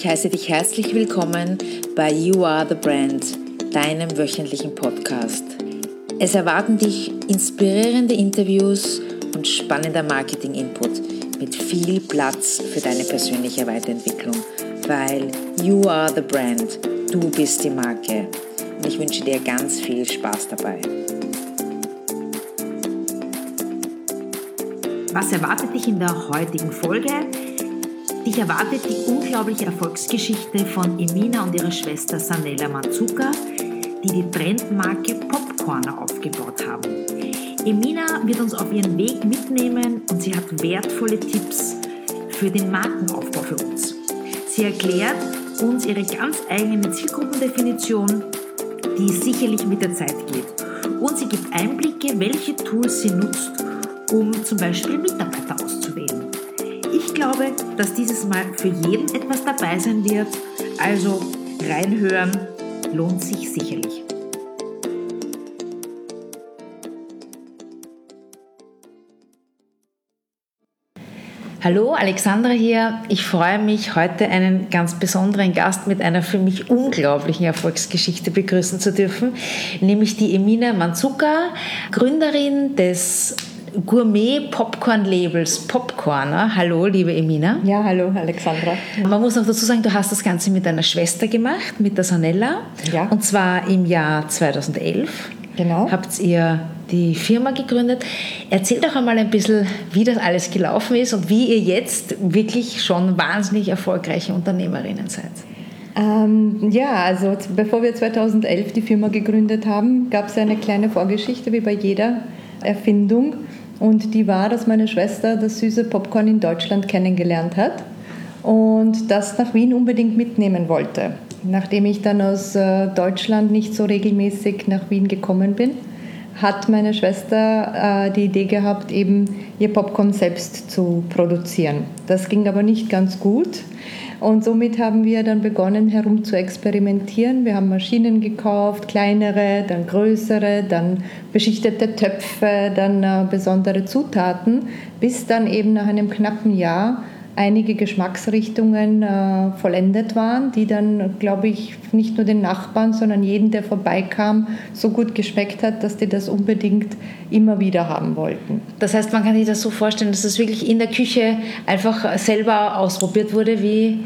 Ich heiße dich herzlich willkommen bei You Are the Brand, deinem wöchentlichen Podcast. Es erwarten dich inspirierende Interviews und spannender Marketing-Input mit viel Platz für deine persönliche Weiterentwicklung, weil You Are the Brand, du bist die Marke. Und ich wünsche dir ganz viel Spaß dabei. Was erwartet dich in der heutigen Folge? Dich erwartet die unglaubliche Erfolgsgeschichte von Emina und ihrer Schwester Sanella Mazuka, die die Trendmarke Popcorner aufgebaut haben. Emina wird uns auf ihren Weg mitnehmen und sie hat wertvolle Tipps für den Markenaufbau für uns. Sie erklärt uns ihre ganz eigene Zielgruppendefinition, die sicherlich mit der Zeit geht. Und sie gibt Einblicke, welche Tools sie nutzt, um zum Beispiel Mitarbeiter glaube, dass dieses Mal für jeden etwas dabei sein wird. Also reinhören lohnt sich sicherlich. Hallo, Alexandra hier. Ich freue mich, heute einen ganz besonderen Gast mit einer für mich unglaublichen Erfolgsgeschichte begrüßen zu dürfen, nämlich die Emina Manzuka, Gründerin des Gourmet-Popcorn-Labels Popcorner. Hallo, liebe Emina. Ja, hallo, Alexandra. Man muss noch dazu sagen, du hast das Ganze mit deiner Schwester gemacht, mit der Sanella. Ja. Und zwar im Jahr 2011. Genau. Habt ihr die Firma gegründet. Erzähl doch einmal ein bisschen, wie das alles gelaufen ist und wie ihr jetzt wirklich schon wahnsinnig erfolgreiche Unternehmerinnen seid. Ähm, ja, also bevor wir 2011 die Firma gegründet haben, gab es eine kleine Vorgeschichte wie bei jeder Erfindung. Und die war, dass meine Schwester das süße Popcorn in Deutschland kennengelernt hat und das nach Wien unbedingt mitnehmen wollte. Nachdem ich dann aus äh, Deutschland nicht so regelmäßig nach Wien gekommen bin, hat meine Schwester äh, die Idee gehabt, eben ihr Popcorn selbst zu produzieren. Das ging aber nicht ganz gut. Und somit haben wir dann begonnen, herum zu experimentieren. Wir haben Maschinen gekauft, kleinere, dann größere, dann beschichtete Töpfe, dann äh, besondere Zutaten, bis dann eben nach einem knappen Jahr einige Geschmacksrichtungen äh, vollendet waren, die dann, glaube ich, nicht nur den Nachbarn, sondern jeden, der vorbeikam, so gut geschmeckt hat, dass die das unbedingt immer wieder haben wollten. Das heißt, man kann sich das so vorstellen, dass das wirklich in der Küche einfach selber ausprobiert wurde, wie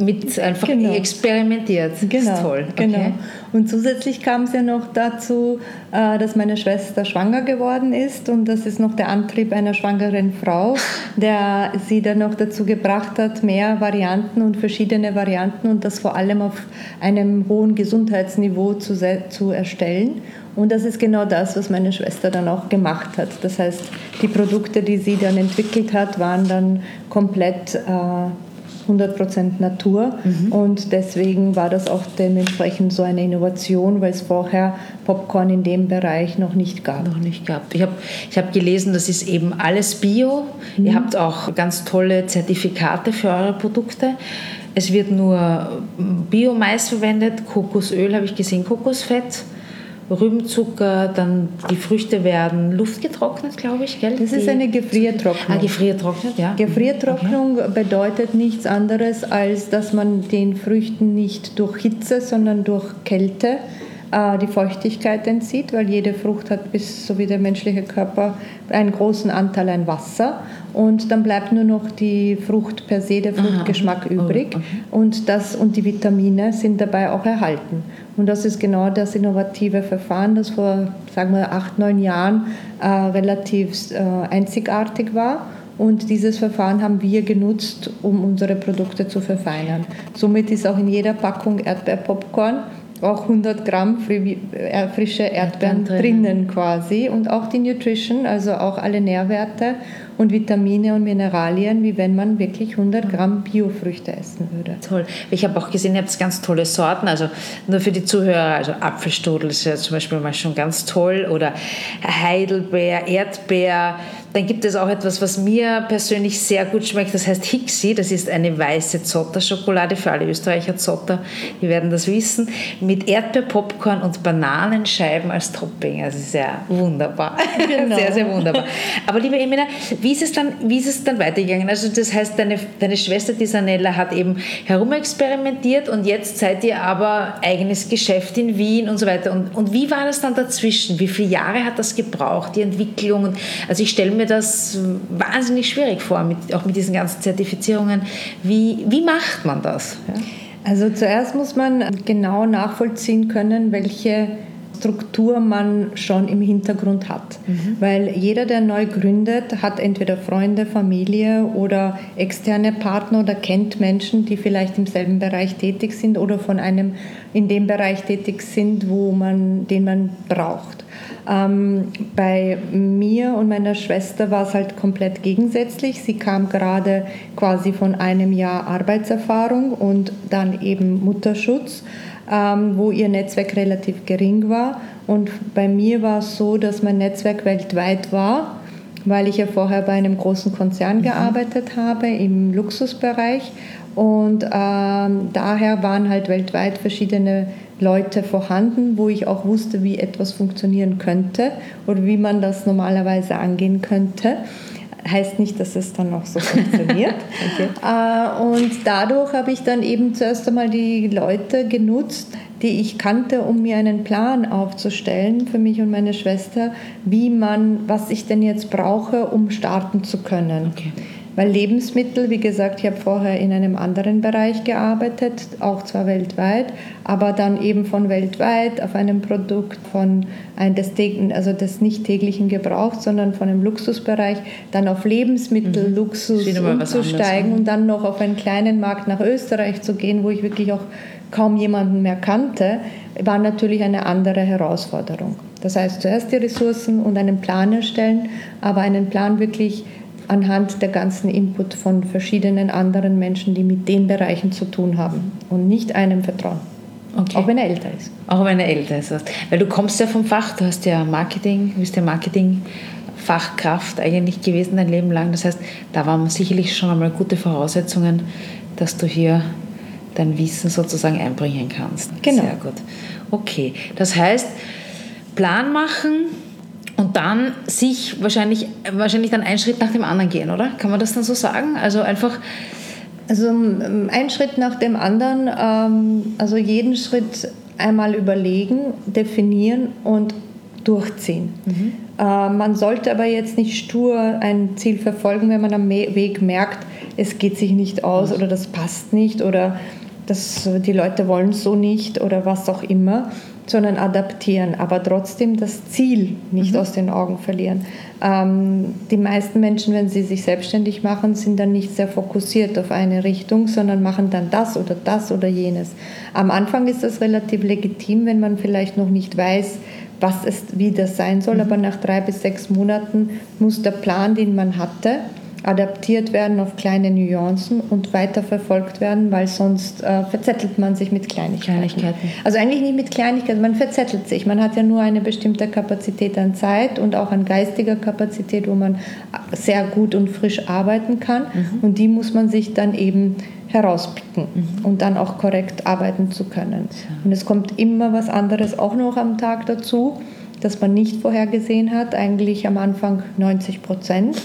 mit einfach genau. experimentiert. Genau. Toll. Okay. Genau. Und zusätzlich kam es ja noch dazu, äh, dass meine Schwester schwanger geworden ist und das ist noch der Antrieb einer schwangeren Frau, der sie dann noch dazu gebracht hat, mehr Varianten und verschiedene Varianten und das vor allem auf einem hohen Gesundheitsniveau zu, zu erstellen. Und das ist genau das, was meine Schwester dann auch gemacht hat. Das heißt, die Produkte, die sie dann entwickelt hat, waren dann komplett äh, 100% Natur mhm. und deswegen war das auch dementsprechend so eine Innovation, weil es vorher Popcorn in dem Bereich noch nicht gab. Noch nicht gab. Ich habe ich hab gelesen, das ist eben alles Bio. Mhm. Ihr habt auch ganz tolle Zertifikate für eure Produkte. Es wird nur Biomais verwendet, Kokosöl habe ich gesehen, Kokosfett. Rübenzucker, dann die Früchte werden luftgetrocknet, glaube ich, gell? Das ist eine Gefriertrocknung. Ah, gefriertrocknet, ja. Gefriertrocknung okay. bedeutet nichts anderes, als dass man den Früchten nicht durch Hitze, sondern durch Kälte äh, die Feuchtigkeit entzieht, weil jede Frucht hat, bis so wie der menschliche Körper, einen großen Anteil an Wasser. Und dann bleibt nur noch die Frucht per se, der Fruchtgeschmack Aha. übrig. Oh, okay. Und, das, und die Vitamine sind dabei auch erhalten. Und das ist genau das innovative Verfahren, das vor, sagen wir, acht, neun Jahren äh, relativ äh, einzigartig war. Und dieses Verfahren haben wir genutzt, um unsere Produkte zu verfeinern. Somit ist auch in jeder Packung Erdbeerpopcorn auch 100 Gramm äh, frische Erdbeeren drinnen quasi und auch die Nutrition, also auch alle Nährwerte und Vitamine und Mineralien, wie wenn man wirklich 100 Gramm Biofrüchte essen würde. Toll. Ich habe auch gesehen, ihr habt ganz tolle Sorten, also nur für die Zuhörer, also Apfelstrudel ist ja zum Beispiel mal schon ganz toll oder Heidelbeer, Erdbeer, Dann gibt es auch etwas, was mir persönlich sehr gut schmeckt, das heißt Hixi. Das ist eine weiße Zotter-Schokolade für alle Österreicher Zotter, die werden das wissen, mit Erdbeerpopcorn und Bananenscheiben als Topping. Also sehr wunderbar. Genau. Sehr, sehr wunderbar. Aber liebe Emina, wie ist es dann, wie ist es dann weitergegangen? Also das heißt, deine, deine Schwester, die Sanella, hat eben herumexperimentiert und jetzt seid ihr aber eigenes Geschäft in Wien und so weiter. Und, und wie war das dann dazwischen? Wie viele Jahre hat das gebraucht, die Entwicklung? Also ich stelle mir das wahnsinnig schwierig vor, mit, auch mit diesen ganzen Zertifizierungen. Wie, wie macht man das? Ja? Also zuerst muss man genau nachvollziehen können, welche Struktur man schon im Hintergrund hat. Mhm. Weil jeder, der neu gründet, hat entweder Freunde, Familie oder externe Partner oder kennt Menschen, die vielleicht im selben Bereich tätig sind oder von einem in dem Bereich tätig sind, wo man, den man braucht. Ähm, bei mir und meiner Schwester war es halt komplett gegensätzlich. Sie kam gerade quasi von einem Jahr Arbeitserfahrung und dann eben Mutterschutz ähm, wo ihr Netzwerk relativ gering war. Und bei mir war es so, dass mein Netzwerk weltweit war, weil ich ja vorher bei einem großen Konzern mhm. gearbeitet habe im Luxusbereich. Und ähm, daher waren halt weltweit verschiedene Leute vorhanden, wo ich auch wusste, wie etwas funktionieren könnte oder wie man das normalerweise angehen könnte heißt nicht, dass es dann auch so funktioniert. okay. Äh, und dadurch habe ich dann eben zuerst einmal die Leute genutzt, die ich kannte, um mir einen Plan aufzustellen für mich und meine Schwester, wie man, was ich denn jetzt brauche, um starten zu können. Okay. Weil Lebensmittel, wie gesagt, ich habe vorher in einem anderen Bereich gearbeitet, auch zwar weltweit, aber dann eben von weltweit auf einem Produkt von ein des, also des nicht täglichen Gebrauchs, sondern von einem Luxusbereich, dann auf Lebensmittel, mhm. Luxus umzusteigen und dann noch auf einen kleinen Markt nach Österreich zu gehen, wo ich wirklich auch kaum jemanden mehr kannte, war natürlich eine andere Herausforderung. Das heißt, zuerst die Ressourcen und einen Plan erstellen, aber einen Plan wirklich anhand der ganzen Input von verschiedenen anderen Menschen, die mit den Bereichen zu tun haben und nicht einem vertrauen. Okay. Auch wenn er älter ist. Auch wenn er älter ist. Weil du kommst ja vom Fach, du hast ja Marketing, du bist ja Marketing-Fachkraft eigentlich gewesen dein Leben lang. Das heißt, da waren sicherlich schon einmal gute Voraussetzungen, dass du hier dein Wissen sozusagen einbringen kannst. Genau. Sehr gut. Okay, das heißt, Plan machen, und dann sich wahrscheinlich, wahrscheinlich dann einen Schritt nach dem anderen gehen, oder? Kann man das dann so sagen? Also einfach. Also ein Schritt nach dem anderen, ähm, also jeden Schritt einmal überlegen, definieren und durchziehen. Mhm. Äh, man sollte aber jetzt nicht stur ein Ziel verfolgen, wenn man am Weg merkt, es geht sich nicht aus oder das passt nicht oder das, die Leute wollen es so nicht oder was auch immer, sondern adaptieren, aber trotzdem das Ziel nicht mhm. aus den Augen verlieren. Ähm, die meisten Menschen, wenn sie sich selbstständig machen, sind dann nicht sehr fokussiert auf eine Richtung, sondern machen dann das oder das oder jenes. Am Anfang ist das relativ legitim, wenn man vielleicht noch nicht weiß, was es, wie das sein soll, mhm. aber nach drei bis sechs Monaten muss der Plan, den man hatte, adaptiert werden auf kleine Nuancen und weiterverfolgt werden, weil sonst äh, verzettelt man sich mit Kleinigkeiten. Kleinigkeiten. Also eigentlich nicht mit Kleinigkeiten, man verzettelt sich. Man hat ja nur eine bestimmte Kapazität an Zeit und auch an geistiger Kapazität, wo man sehr gut und frisch arbeiten kann. Mhm. Und die muss man sich dann eben herauspicken mhm. und dann auch korrekt arbeiten zu können. Und es kommt immer was anderes auch noch am Tag dazu, das man nicht vorhergesehen hat, eigentlich am Anfang 90 Prozent.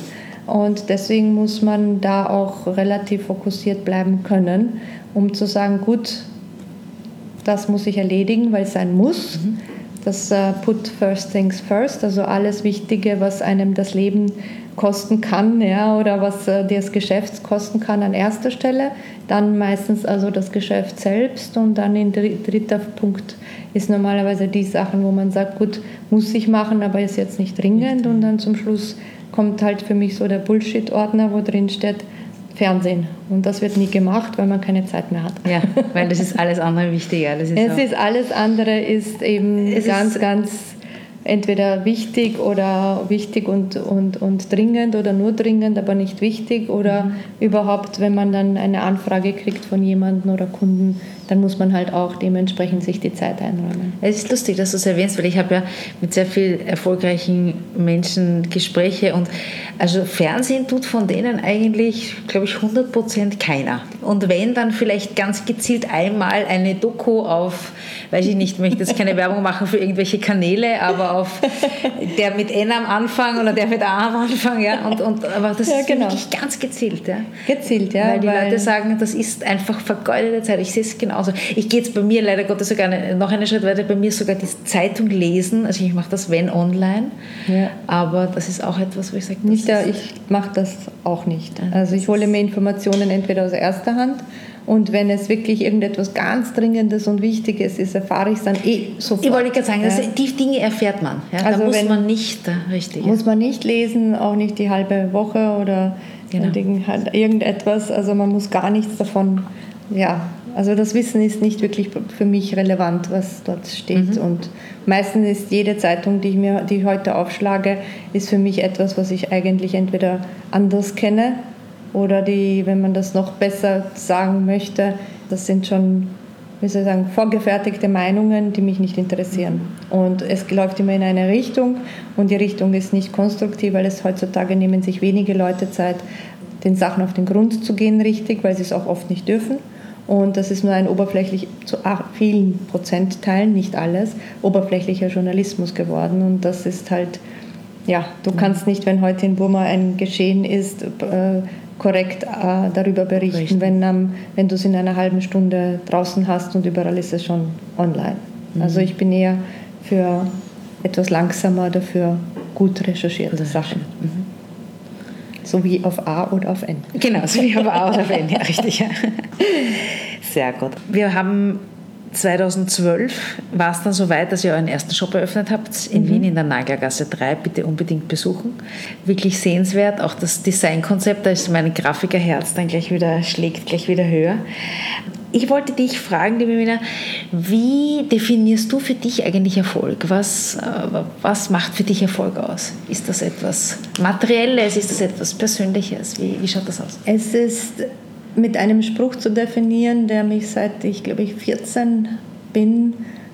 Und deswegen muss man da auch relativ fokussiert bleiben können, um zu sagen, gut, das muss ich erledigen, weil es sein muss. Mhm. Das uh, Put First Things First, also alles Wichtige, was einem das Leben kosten kann ja, oder was uh, das Geschäft kosten kann an erster Stelle. Dann meistens also das Geschäft selbst und dann in dritter Punkt ist normalerweise die Sachen, wo man sagt, gut, muss ich machen, aber ist jetzt nicht dringend und dann zum Schluss kommt halt für mich so der Bullshit-Ordner, wo drin steht Fernsehen. Und das wird nie gemacht, weil man keine Zeit mehr hat. Ja, weil das ist alles andere wichtiger. Das ist es ist alles andere ist eben es ganz, ist ganz entweder wichtig oder wichtig und, und, und dringend oder nur dringend, aber nicht wichtig oder mhm. überhaupt, wenn man dann eine Anfrage kriegt von jemandem oder Kunden, dann muss man halt auch dementsprechend sich die Zeit einräumen. Es ist lustig, dass du es erwähnst, weil ich habe ja mit sehr vielen erfolgreichen Menschen Gespräche und also Fernsehen tut von denen eigentlich, glaube ich, 100 Prozent keiner. Und wenn, dann vielleicht ganz gezielt einmal eine Doku auf, weiß ich nicht, möchte jetzt keine Werbung machen für irgendwelche Kanäle, aber auf der mit N am Anfang oder der mit A am Anfang, ja, und, und aber das ja, ist genau. wirklich ganz gezielt, ja. Gezielt, ja. Weil die weil Leute sagen, das ist einfach vergeudete Zeit. Ich sehe es genauso. Ich gehe jetzt bei mir leider Gottes sogar noch einen Schritt weiter, bei mir sogar die Zeitung lesen, also ich mache das wenn online, ja. aber das ist auch etwas, wo ich sage, nicht der, ich mache das auch nicht. Also ich hole mir Informationen entweder aus erster Hand und wenn es wirklich irgendetwas ganz Dringendes und Wichtiges ist, erfahre ich es dann eh sofort. Ich wollte gerade sagen, ja. die Dinge erfährt man. Ja? Also da muss man nicht, äh, richtig. Muss man nicht lesen, auch nicht die halbe Woche oder genau. irgendetwas. Also man muss gar nichts davon, ja. Also das Wissen ist nicht wirklich für mich relevant, was dort steht. Mhm. Und meistens ist jede Zeitung, die ich, mir, die ich heute aufschlage, ist für mich etwas, was ich eigentlich entweder anders kenne oder die, wenn man das noch besser sagen möchte, das sind schon, wie soll ich sagen, vorgefertigte Meinungen, die mich nicht interessieren. Und es läuft immer in eine Richtung und die Richtung ist nicht konstruktiv, weil es heutzutage nehmen sich wenige Leute Zeit, den Sachen auf den Grund zu gehen richtig, weil sie es auch oft nicht dürfen. Und das ist nur ein oberflächlich, zu vielen Prozentteilen, nicht alles, oberflächlicher Journalismus geworden. Und das ist halt, ja, du kannst nicht, wenn heute in Burma ein Geschehen ist, äh, korrekt äh, darüber berichten, Richtig. wenn, wenn du es in einer halben Stunde draußen hast und überall ist es schon online. Mhm. Also ich bin eher für etwas langsamer, dafür gut recherchierte Sachen. Mhm. So wie auf A oder auf N. Genau, so wie auf A oder auf N, ja, richtig. Sehr gut. Wir haben 2012 war es dann so weit, dass ihr euren ersten Shop eröffnet habt in mhm. Wien in der Nagelgasse 3. Bitte unbedingt besuchen. Wirklich sehenswert. Auch das Designkonzept, da ist mein Grafikerherz dann gleich wieder, schlägt gleich wieder höher. Ich wollte dich fragen, liebe Mina, wie definierst du für dich eigentlich Erfolg? Was, äh, was macht für dich Erfolg aus? Ist das etwas Materielles? Ist das etwas Persönliches? Wie, wie schaut das aus? Es ist mit einem Spruch zu definieren, der mich seit ich glaube ich 14 bin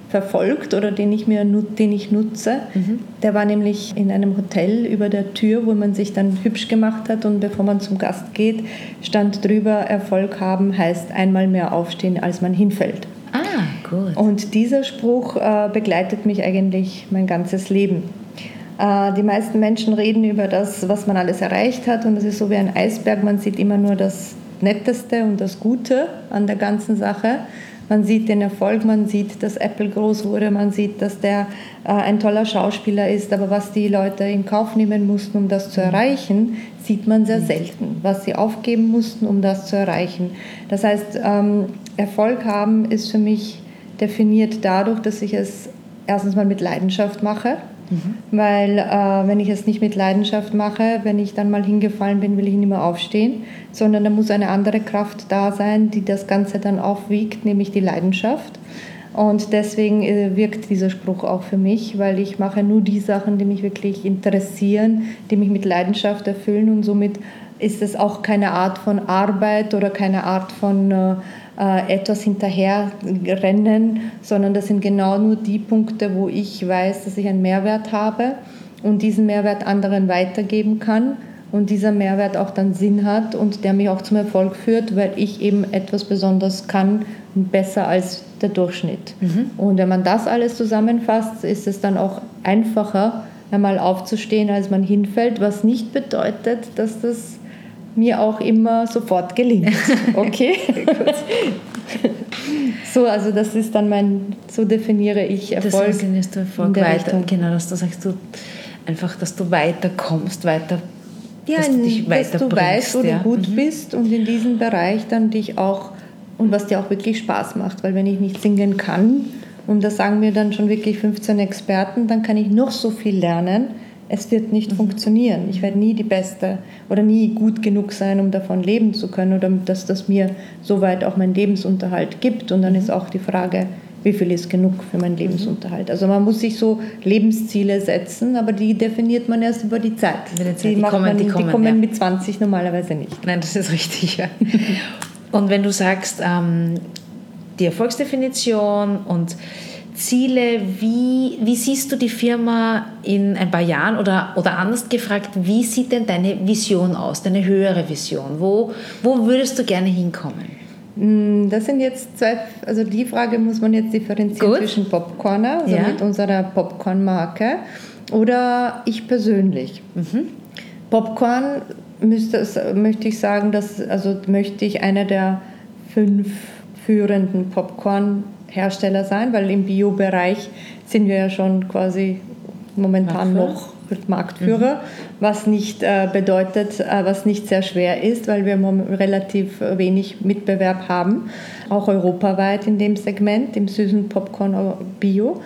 verfolgt oder den ich mir den ich nutze. Mhm. Der war nämlich in einem Hotel über der Tür, wo man sich dann hübsch gemacht hat und bevor man zum Gast geht, stand drüber Erfolg haben heißt einmal mehr aufstehen, als man hinfällt. Ah, gut. Und dieser Spruch äh, begleitet mich eigentlich mein ganzes Leben. Äh, die meisten Menschen reden über das, was man alles erreicht hat und es ist so wie ein Eisberg, man sieht immer nur das Netteste und das Gute an der ganzen Sache. Man sieht den Erfolg, man sieht, dass Apple groß wurde, man sieht, dass der äh, ein toller Schauspieler ist, aber was die Leute in Kauf nehmen mussten, um das zu erreichen, sieht man sehr selten. Was sie aufgeben mussten, um das zu erreichen. Das heißt, ähm, Erfolg haben ist für mich definiert dadurch, dass ich es erstens mal mit Leidenschaft mache Mhm. Weil äh, wenn ich es nicht mit Leidenschaft mache, wenn ich dann mal hingefallen bin, will ich nicht mehr aufstehen, sondern da muss eine andere Kraft da sein, die das Ganze dann aufwiegt, nämlich die Leidenschaft. Und deswegen äh, wirkt dieser Spruch auch für mich, weil ich mache nur die Sachen, die mich wirklich interessieren, die mich mit Leidenschaft erfüllen und somit ist es auch keine Art von Arbeit oder keine Art von äh, äh, etwas hinterherrennen, sondern das sind genau nur die Punkte, wo ich weiß, dass ich einen Mehrwert habe und diesen Mehrwert anderen weitergeben kann und dieser Mehrwert auch dann Sinn hat und der mich auch zum Erfolg führt, weil ich eben etwas besonders kann, besser als der Durchschnitt. Mhm. Und wenn man das alles zusammenfasst, ist es dann auch einfacher, einmal aufzustehen, als man hinfällt, was nicht bedeutet, dass das mir auch immer sofort gelingt. Okay? so, also das ist dann mein, so definiere ich Erfolg. Das definierst du Erfolg weiter, genau, dass du sagst, du einfach, dass du weiterkommst, weiter ja, dass du, dich dass du weißt, wo ja. du gut mhm. bist und in diesem Bereich dann dich auch und was dir auch wirklich Spaß macht, weil wenn ich nicht singen kann, und das sagen mir dann schon wirklich 15 Experten, dann kann ich noch so viel lernen es wird nicht mhm. funktionieren. Ich werde nie die Beste oder nie gut genug sein, um davon leben zu können oder dass das mir soweit auch meinen Lebensunterhalt gibt. Und dann ist auch die Frage, wie viel ist genug für meinen mhm. Lebensunterhalt. Also man muss sich so Lebensziele setzen, aber die definiert man erst über die Zeit. Die, die, kommen, man, die kommen, die kommen ja. mit 20 normalerweise nicht. Nein, das ist richtig. Ja. Und wenn du sagst, ähm, die Erfolgsdefinition und Ziele. Wie, wie siehst du die Firma in ein paar Jahren oder, oder anders gefragt, wie sieht denn deine Vision aus, deine höhere Vision? Wo, wo würdest du gerne hinkommen? Mm, das sind jetzt zwei, also die Frage muss man jetzt differenzieren Gut. zwischen Popcorner, also ja. mit unserer Popcorn-Marke, oder ich persönlich. Mhm. Popcorn müsste, möchte ich sagen, dass, also möchte ich einer der fünf führenden Popcorn-Hersteller sein, weil im Bio-Bereich sind wir ja schon quasi momentan noch Marktführer, mhm. was nicht äh, bedeutet, äh, was nicht sehr schwer ist, weil wir relativ wenig Mitbewerb haben, auch europaweit in dem Segment, im süßen Popcorn Bio.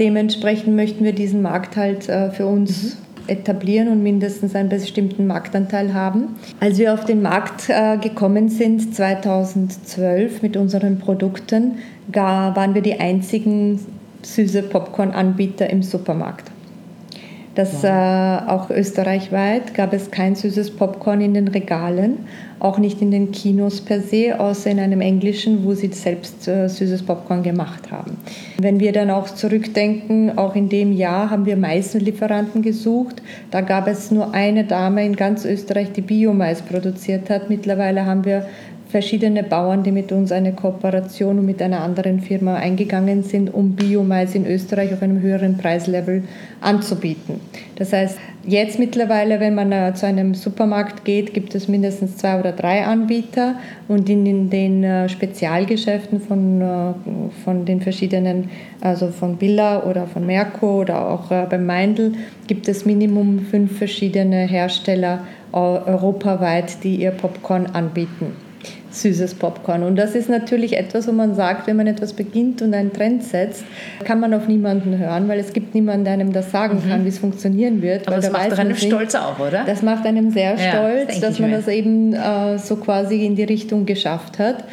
Dementsprechend möchten wir diesen Markt halt äh, für uns mhm etablieren und mindestens einen bestimmten Marktanteil haben. Als wir auf den Markt äh, gekommen sind 2012 mit unseren Produkten, waren wir die einzigen süße Popcorn-Anbieter im Supermarkt. Das äh, auch österreichweit gab es kein süßes Popcorn in den Regalen, auch nicht in den Kinos per se, außer in einem englischen, wo sie selbst äh, süßes Popcorn gemacht haben. Wenn wir dann auch zurückdenken, auch in dem Jahr haben wir Maislieferanten gesucht. Da gab es nur eine Dame in ganz Österreich, die Biomais produziert hat. Mittlerweile haben wir verschiedene Bauern, die mit uns eine Kooperation und mit einer anderen Firma eingegangen sind, um Biomais in Österreich auf einem höheren Preislevel anzubieten. Das heißt, jetzt mittlerweile, wenn man äh, zu einem Supermarkt geht, gibt es mindestens zwei oder drei Anbieter und in den äh, Spezialgeschäften von, äh, von den verschiedenen, also von Billa oder von Merco oder auch beim Meindl, gibt es Minimum fünf verschiedene Hersteller europaweit, die ihr Popcorn anbieten süßes Popcorn. Und das ist natürlich etwas, wo man sagt, wenn man etwas beginnt und einen Trend setzt, kann man auf niemanden hören, weil es gibt niemanden, der einem das sagen mhm. kann, wie es funktionieren wird. Aber das macht einem stolz auch, oder? Das macht einem sehr ja, stolz, das dass man mir. das eben äh, so quasi in die Richtung geschafft hat.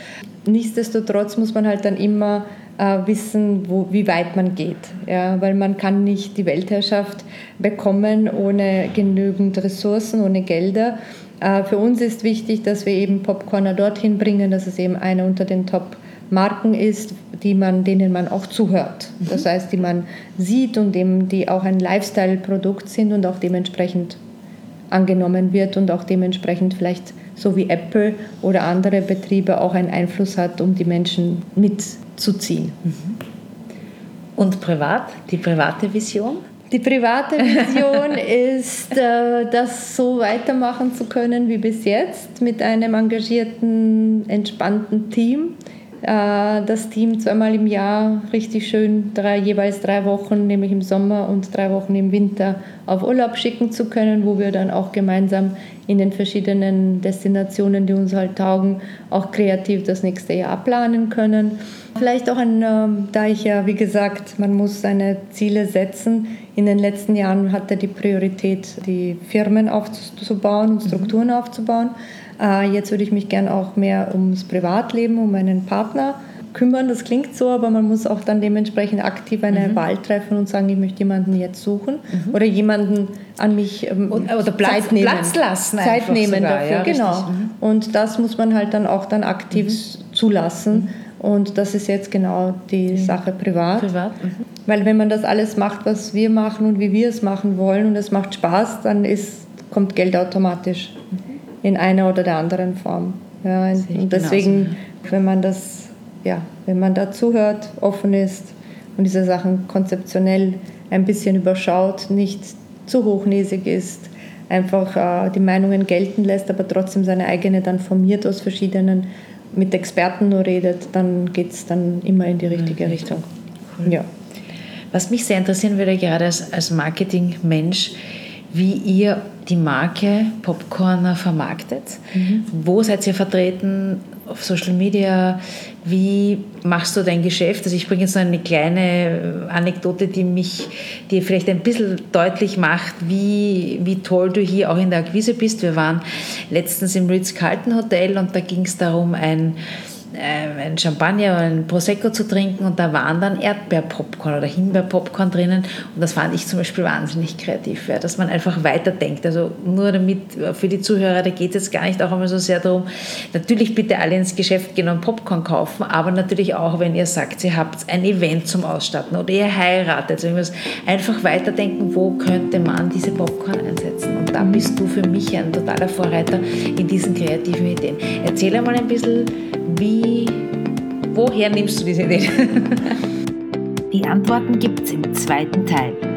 Nichtsdestotrotz muss man halt dann immer äh, wissen, wo, wie weit man geht. Ja, weil man kann nicht die Weltherrschaft bekommen ohne genügend Ressourcen, ohne Gelder. Äh, für uns ist wichtig, dass wir eben Popcorner dorthin bringen, dass es eben eine unter den Top-Marken ist, die man, denen man auch zuhört. Mhm. Das heißt, die man sieht und die auch ein Lifestyle-Produkt sind und auch dementsprechend angenommen wird und auch dementsprechend vielleicht so wie Apple oder andere Betriebe auch einen Einfluss hat, um die Menschen mitzuziehen. Mhm. Und privat, die private Vision? Die private Vision ist, äh, das so weitermachen zu können wie bis jetzt mit einem engagierten, entspannten Team. Äh, das Team zweimal im Jahr richtig schön drei, jeweils drei Wochen, nämlich im Sommer und drei Wochen im Winter, auf Urlaub schicken zu können, wo wir dann auch gemeinsam in den verschiedenen Destinationen, die uns halt taugen, auch kreativ das nächste Jahr planen können. Vielleicht auch ein, ähm, da ich ja, wie gesagt, man muss seine Ziele setzen. In den letzten Jahren hatte die Priorität, die Firmen aufzubauen und Strukturen mhm. aufzubauen. Äh, jetzt würde ich mich gern auch mehr ums Privatleben, um meinen Partner kümmern. Das klingt so, aber man muss auch dann dementsprechend aktiv eine mhm. Wahl treffen und sagen, ich möchte jemanden jetzt suchen mhm. oder jemanden an mich ähm, oder Platz, Zeit nehmen. Platz lassen. Zeit nehmen sogar, dafür, ja, genau. Mhm. Und das muss man halt dann auch dann aktiv mhm. zulassen. Mhm. Und das ist jetzt genau die Sache privat. privat. Mhm. Weil wenn man das alles macht, was wir machen und wie wir es machen wollen und es macht Spaß, dann ist, kommt Geld automatisch mhm. In einer oder der anderen Form. Ja, und deswegen, wenn man das, ja, wenn man da zuhört, offen ist und diese Sachen konzeptionell ein bisschen überschaut, nicht zu hochnäsig ist, einfach äh, die Meinungen gelten lässt, aber trotzdem seine eigene dann formiert aus verschiedenen mit Experten nur redet, dann geht es dann immer in die richtige mhm. Richtung. Cool. Ja. Was mich sehr interessieren würde, gerade als, als Marketingmensch, wie ihr die Marke Popcorner vermarktet. Mhm. Wo seid ihr vertreten? Auf Social Media? Wie machst du dein Geschäft? Also ich bringe jetzt noch eine kleine Anekdote, die mich, die vielleicht ein bisschen deutlich macht, wie, wie toll du hier auch in der Akquise bist. Wir waren letztens im Ritz-Carlton Hotel und da ging es darum, ein äh, ein Champagner oder ein Prosecco zu trinken und da waren dann Erdbeerpopcorn oder Himbeerpopcorn drinnen und das fand ich zum Beispiel wahnsinnig kreativ, ja, dass man einfach weiterdenkt. Also nur damit, äh, für die Zuhörer, da geht es jetzt gar nicht auch immer so sehr darum, natürlich bitte alle ins Geschäft gehen und Popcorn kaufen, aber natürlich auch, wenn ihr sagt, ihr habt ein Event zum Ausstatten oder ihr heiratet, also einfach weiterdenken, wo könnte man diese Popcorn einsetzen. Und da bist du für mich ein totaler Vorreiter in diesen kreativen Ideen. Erzähl einmal ein bisschen, wie, woher nimmst du diese Ideen? Die Antworten gibt es im zweiten Teil.